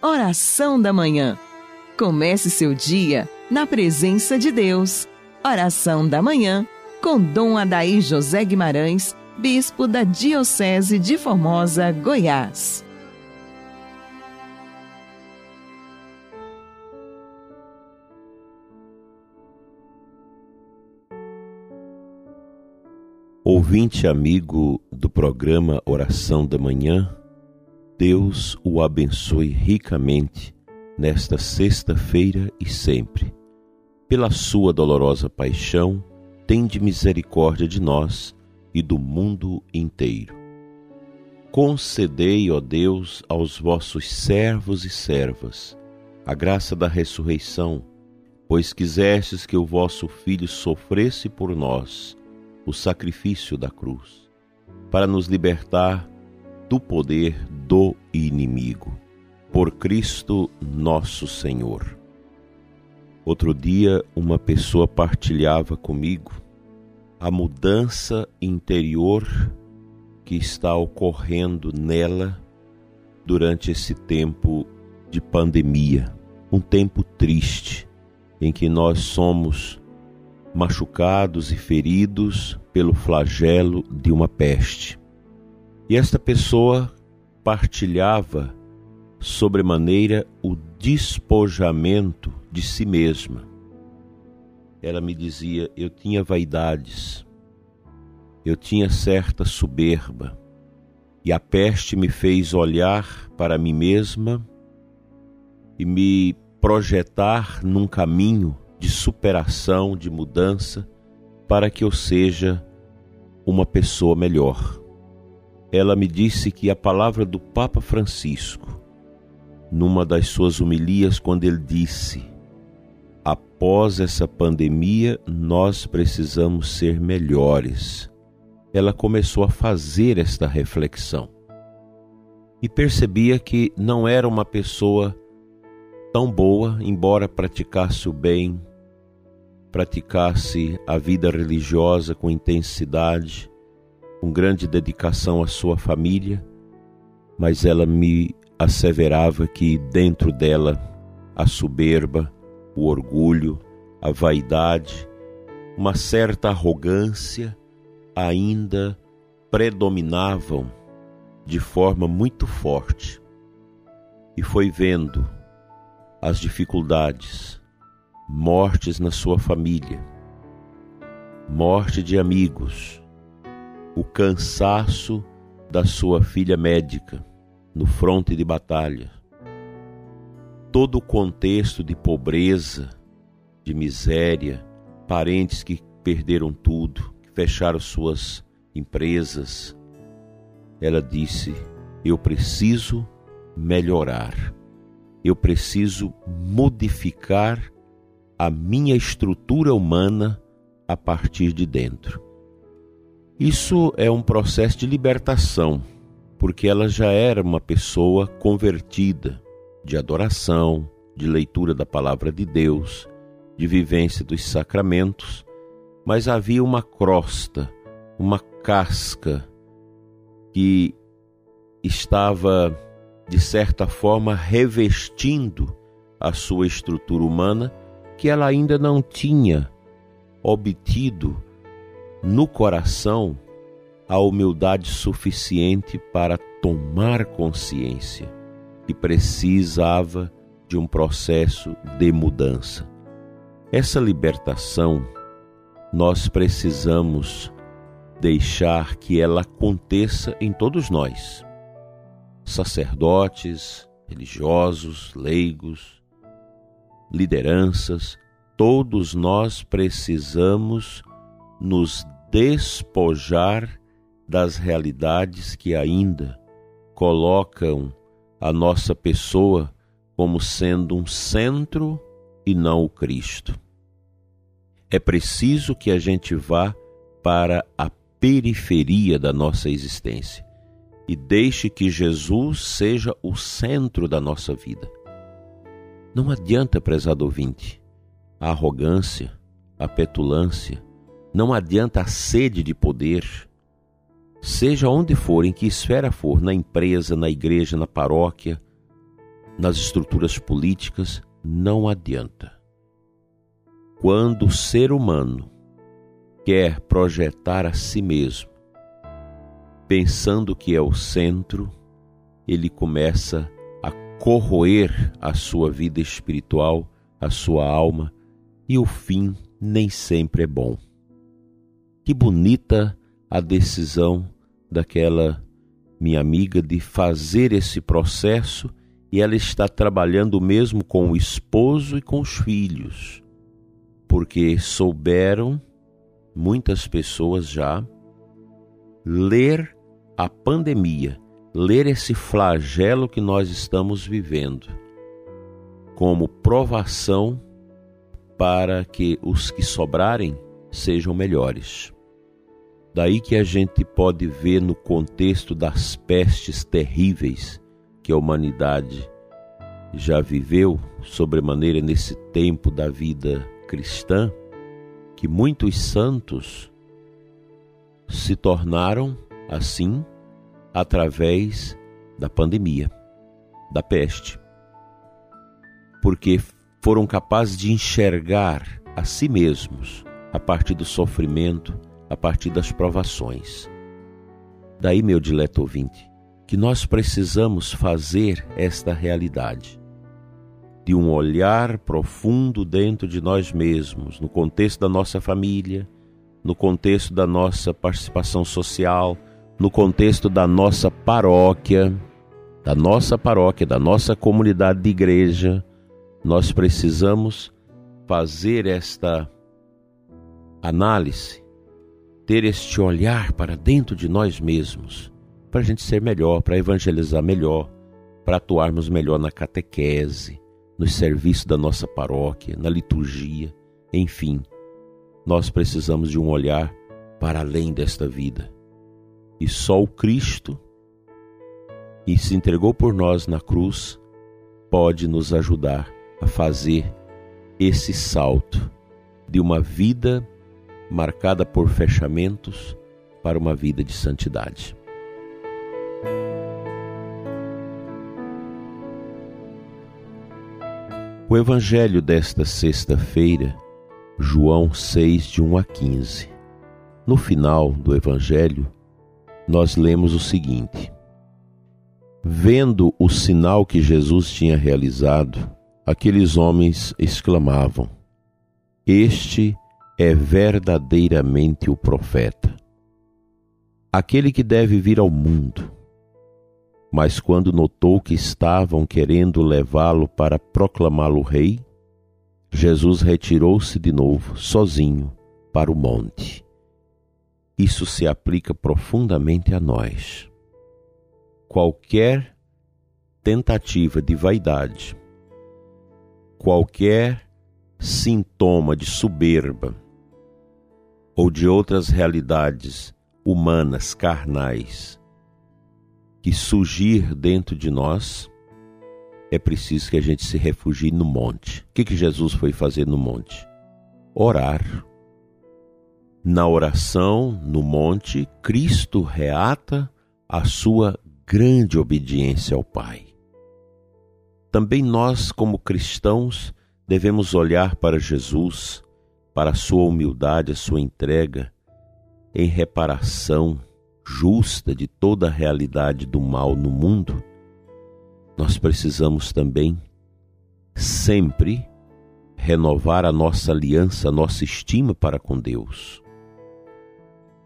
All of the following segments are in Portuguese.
Oração da Manhã. Comece seu dia na presença de Deus. Oração da Manhã com Dom Adaí José Guimarães, Bispo da Diocese de Formosa, Goiás. Ouvinte amigo do programa Oração da Manhã, Deus o abençoe ricamente nesta sexta-feira e sempre. Pela sua dolorosa paixão, tende misericórdia de nós e do mundo inteiro. Concedei, ó Deus, aos vossos servos e servas a graça da ressurreição, pois quisestes que o vosso Filho sofresse por nós o sacrifício da cruz, para nos libertar do poder do inimigo. Por Cristo nosso Senhor. Outro dia, uma pessoa partilhava comigo a mudança interior que está ocorrendo nela durante esse tempo de pandemia, um tempo triste em que nós somos machucados e feridos pelo flagelo de uma peste. E esta pessoa partilhava sobremaneira o despojamento de si mesma. Ela me dizia: eu tinha vaidades, eu tinha certa soberba, e a peste me fez olhar para mim mesma e me projetar num caminho de superação, de mudança, para que eu seja uma pessoa melhor ela me disse que a palavra do Papa Francisco, numa das suas homilias, quando ele disse: Após essa pandemia, nós precisamos ser melhores. Ela começou a fazer esta reflexão e percebia que não era uma pessoa tão boa, embora praticasse o bem, praticasse a vida religiosa com intensidade, com grande dedicação à sua família, mas ela me asseverava que dentro dela a soberba, o orgulho, a vaidade, uma certa arrogância ainda predominavam de forma muito forte. E foi vendo as dificuldades, mortes na sua família, morte de amigos, o cansaço da sua filha médica no fronte de batalha. Todo o contexto de pobreza, de miséria, parentes que perderam tudo, que fecharam suas empresas. Ela disse: Eu preciso melhorar, eu preciso modificar a minha estrutura humana a partir de dentro. Isso é um processo de libertação, porque ela já era uma pessoa convertida, de adoração, de leitura da palavra de Deus, de vivência dos sacramentos, mas havia uma crosta, uma casca que estava, de certa forma, revestindo a sua estrutura humana que ela ainda não tinha obtido no coração a humildade suficiente para tomar consciência que precisava de um processo de mudança. Essa libertação nós precisamos deixar que ela aconteça em todos nós, sacerdotes, religiosos, leigos, lideranças, todos nós precisamos nos despojar das realidades que ainda colocam a nossa pessoa como sendo um centro e não o Cristo. É preciso que a gente vá para a periferia da nossa existência e deixe que Jesus seja o centro da nossa vida. Não adianta, prezado ouvinte, a arrogância, a petulância, não adianta a sede de poder, seja onde for, em que esfera for, na empresa, na igreja, na paróquia, nas estruturas políticas, não adianta. Quando o ser humano quer projetar a si mesmo, pensando que é o centro, ele começa a corroer a sua vida espiritual, a sua alma, e o fim nem sempre é bom. Que bonita a decisão daquela minha amiga de fazer esse processo e ela está trabalhando mesmo com o esposo e com os filhos, porque souberam muitas pessoas já ler a pandemia, ler esse flagelo que nós estamos vivendo como provação para que os que sobrarem sejam melhores. Daí que a gente pode ver no contexto das pestes terríveis que a humanidade já viveu sobremaneira nesse tempo da vida cristã, que muitos santos se tornaram assim através da pandemia, da peste, porque foram capazes de enxergar a si mesmos a partir do sofrimento, a partir das provações. Daí, meu dileto ouvinte, que nós precisamos fazer esta realidade de um olhar profundo dentro de nós mesmos, no contexto da nossa família, no contexto da nossa participação social, no contexto da nossa paróquia, da nossa paróquia, da nossa comunidade de igreja, nós precisamos fazer esta análise, ter este olhar para dentro de nós mesmos, para a gente ser melhor, para evangelizar melhor, para atuarmos melhor na catequese, no serviço da nossa paróquia, na liturgia, enfim, nós precisamos de um olhar para além desta vida. E só o Cristo, que se entregou por nós na cruz, pode nos ajudar a fazer esse salto de uma vida marcada por fechamentos para uma vida de santidade. O Evangelho desta sexta-feira, João 6, de 1 a 15. No final do Evangelho, nós lemos o seguinte: Vendo o sinal que Jesus tinha realizado, aqueles homens exclamavam: Este é verdadeiramente o profeta, aquele que deve vir ao mundo. Mas quando notou que estavam querendo levá-lo para proclamá-lo rei, Jesus retirou-se de novo, sozinho, para o monte. Isso se aplica profundamente a nós. Qualquer tentativa de vaidade, qualquer sintoma de soberba ou de outras realidades humanas, carnais, que surgir dentro de nós, é preciso que a gente se refugie no monte. O que, que Jesus foi fazer no monte? Orar. Na oração, no monte, Cristo reata a sua grande obediência ao Pai. Também nós, como cristãos, devemos olhar para Jesus, para a sua humildade, a sua entrega, em reparação justa de toda a realidade do mal no mundo. Nós precisamos também sempre renovar a nossa aliança, a nossa estima para com Deus.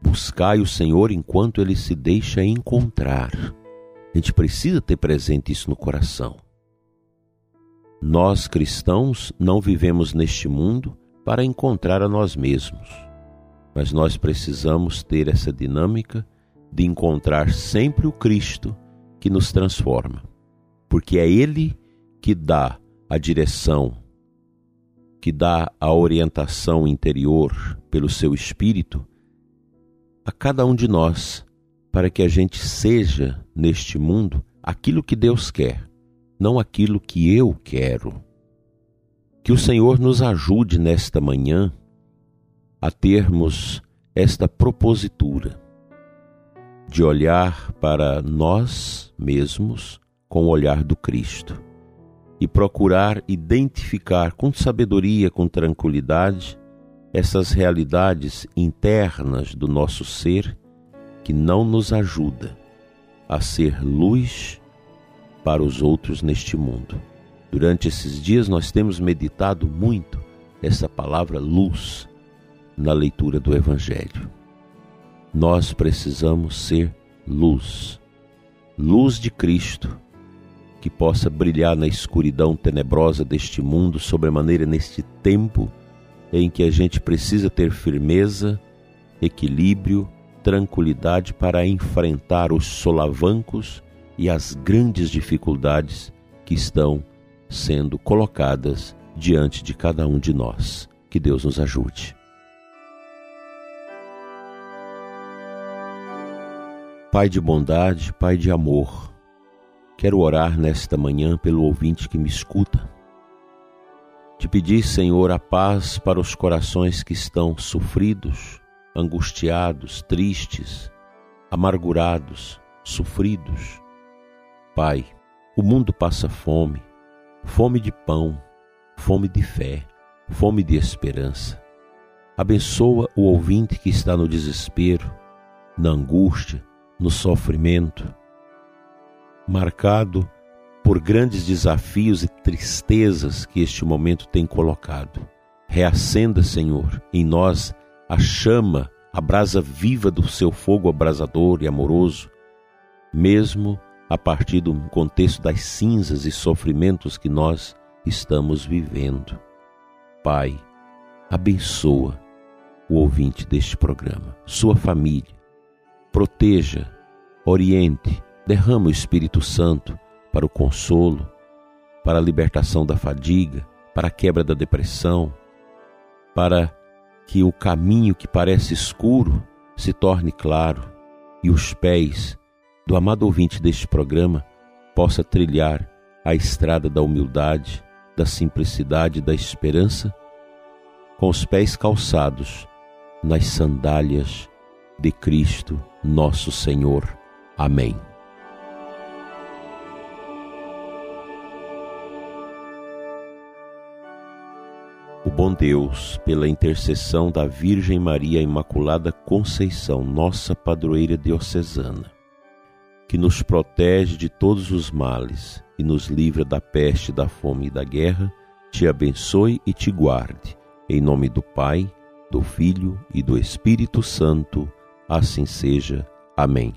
Buscai o Senhor enquanto ele se deixa encontrar. A gente precisa ter presente isso no coração. Nós cristãos não vivemos neste mundo para encontrar a nós mesmos, mas nós precisamos ter essa dinâmica de encontrar sempre o Cristo que nos transforma, porque é Ele que dá a direção, que dá a orientação interior pelo seu Espírito a cada um de nós, para que a gente seja neste mundo aquilo que Deus quer não aquilo que eu quero. Que o Senhor nos ajude nesta manhã a termos esta propositura de olhar para nós mesmos com o olhar do Cristo e procurar identificar com sabedoria, com tranquilidade, essas realidades internas do nosso ser que não nos ajuda a ser luz para os outros neste mundo. Durante esses dias nós temos meditado muito essa palavra luz na leitura do evangelho. Nós precisamos ser luz. Luz de Cristo que possa brilhar na escuridão tenebrosa deste mundo, sobremaneira neste tempo em que a gente precisa ter firmeza, equilíbrio, tranquilidade para enfrentar os solavancos e as grandes dificuldades que estão sendo colocadas diante de cada um de nós. Que Deus nos ajude. Pai de bondade, Pai de amor, Quero orar nesta manhã pelo ouvinte que me escuta. Te pedir, Senhor, a paz para os corações que estão sofridos, angustiados, tristes, amargurados, sofridos. Pai, o mundo passa fome, fome de pão, fome de fé, fome de esperança. Abençoa o ouvinte que está no desespero, na angústia, no sofrimento marcado por grandes desafios e tristezas que este momento tem colocado. Reacenda, Senhor, em nós a chama, a brasa viva do seu fogo abrasador e amoroso, mesmo a partir do contexto das cinzas e sofrimentos que nós estamos vivendo. Pai, abençoa o ouvinte deste programa, sua família, proteja, oriente, Derrama o Espírito Santo para o consolo, para a libertação da fadiga, para a quebra da depressão, para que o caminho que parece escuro se torne claro e os pés do amado ouvinte deste programa possa trilhar a estrada da humildade, da simplicidade, da esperança, com os pés calçados nas sandálias de Cristo, nosso Senhor. Amém. o bom Deus, pela intercessão da Virgem Maria Imaculada Conceição, nossa padroeira diocesana, que nos protege de todos os males e nos livra da peste, da fome e da guerra, te abençoe e te guarde. Em nome do Pai, do Filho e do Espírito Santo, assim seja. Amém.